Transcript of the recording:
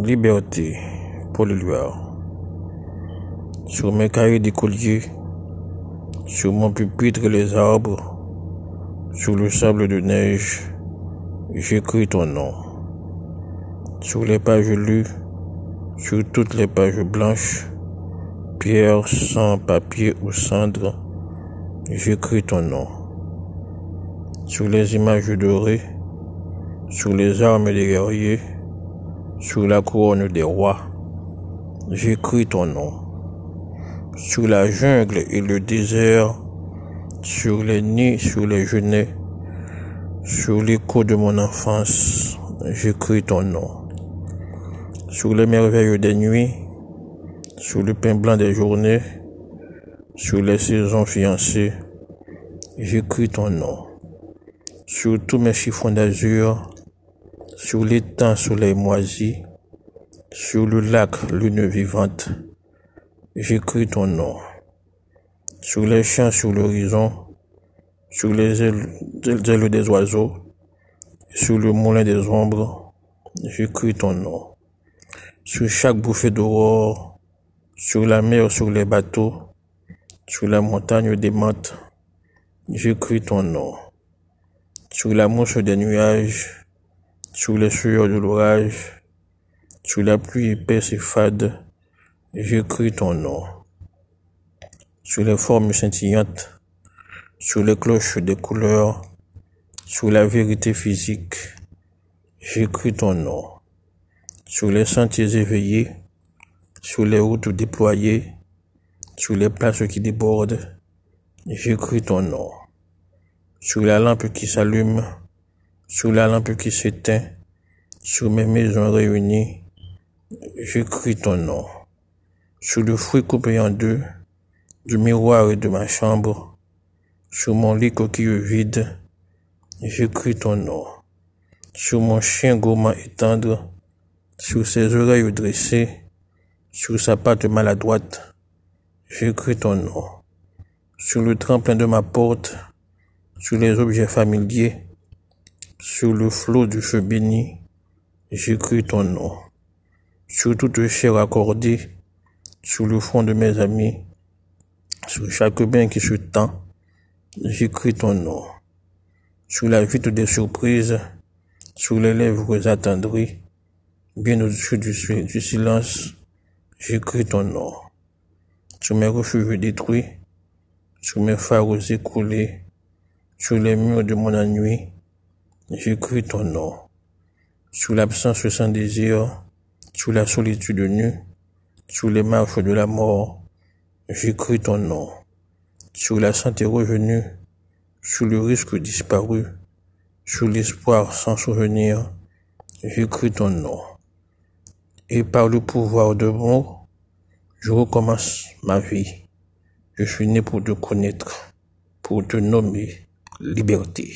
Liberté, Paul Éluard. Sur mes cahiers d'écolier, sur mon pupitre les arbres, sur le sable de neige, j'écris ton nom. Sur les pages lues, sur toutes les pages blanches, pierre, sang, papier ou cendre, j'écris ton nom. Sur les images dorées, sur les armes des guerriers, sur la couronne des rois, j'écris ton nom. Sur la jungle et le désert, sur les nids, sur les genêts, sur l'écho de mon enfance, j'écris ton nom. Sur les merveilles des nuits, sur le pain blanc des journées, sur les saisons fiancées, j'écris ton nom. Sur tous mes chiffons d'azur, sur l'étang soleil moisi, sur le lac lune vivante, j'écris ton nom. Sur les champs, sur l'horizon, sur les ailes, des oiseaux, sur le moulin des ombres, j'écris ton nom. Sur chaque bouffée d'aurore, sur la mer, sur les bateaux, sur la montagne des menthes, j'écris ton nom. Sur la mouche des nuages, sous les sueurs de l'orage, sous la pluie épaisse et fade, j'écris ton nom. Sous les formes scintillantes, sous les cloches des couleurs, sous la vérité physique, j'écris ton nom. Sous les sentiers éveillés, sous les routes déployées, sous les places qui débordent, j'écris ton nom. Sous la lampe qui s'allume, sous la lampe qui s'éteint, sous mes maisons réunies, j'écris ton nom. Sous le fruit coupé en deux, du miroir et de ma chambre, sous mon lit coquille vide, j'écris ton nom. Sous mon chien gourmand et tendre, sous ses oreilles dressées, sous sa patte maladroite, j'écris ton nom. Sous le tremplin de ma porte, sous les objets familiers, sur le flot du feu béni, j'écris ton nom. Sur toute chair accordée, sur le front de mes amis, sur chaque bain qui se tend, j'écris ton nom. Sur la vitre des surprises, sur les lèvres attendries, bien au-dessus du, du silence, j'écris ton nom. Sur mes refuges détruits, sur mes phares écoulés, sur les murs de mon ennui, J'écris ton nom. Sous l'absence sans désir, sous la solitude nue, sous les marches de la mort, j'écris ton nom. Sous la santé revenue, sous le risque disparu, sous l'espoir sans souvenir, j'écris ton nom. Et par le pouvoir de mots, je recommence ma vie. Je suis né pour te connaître, pour te nommer liberté.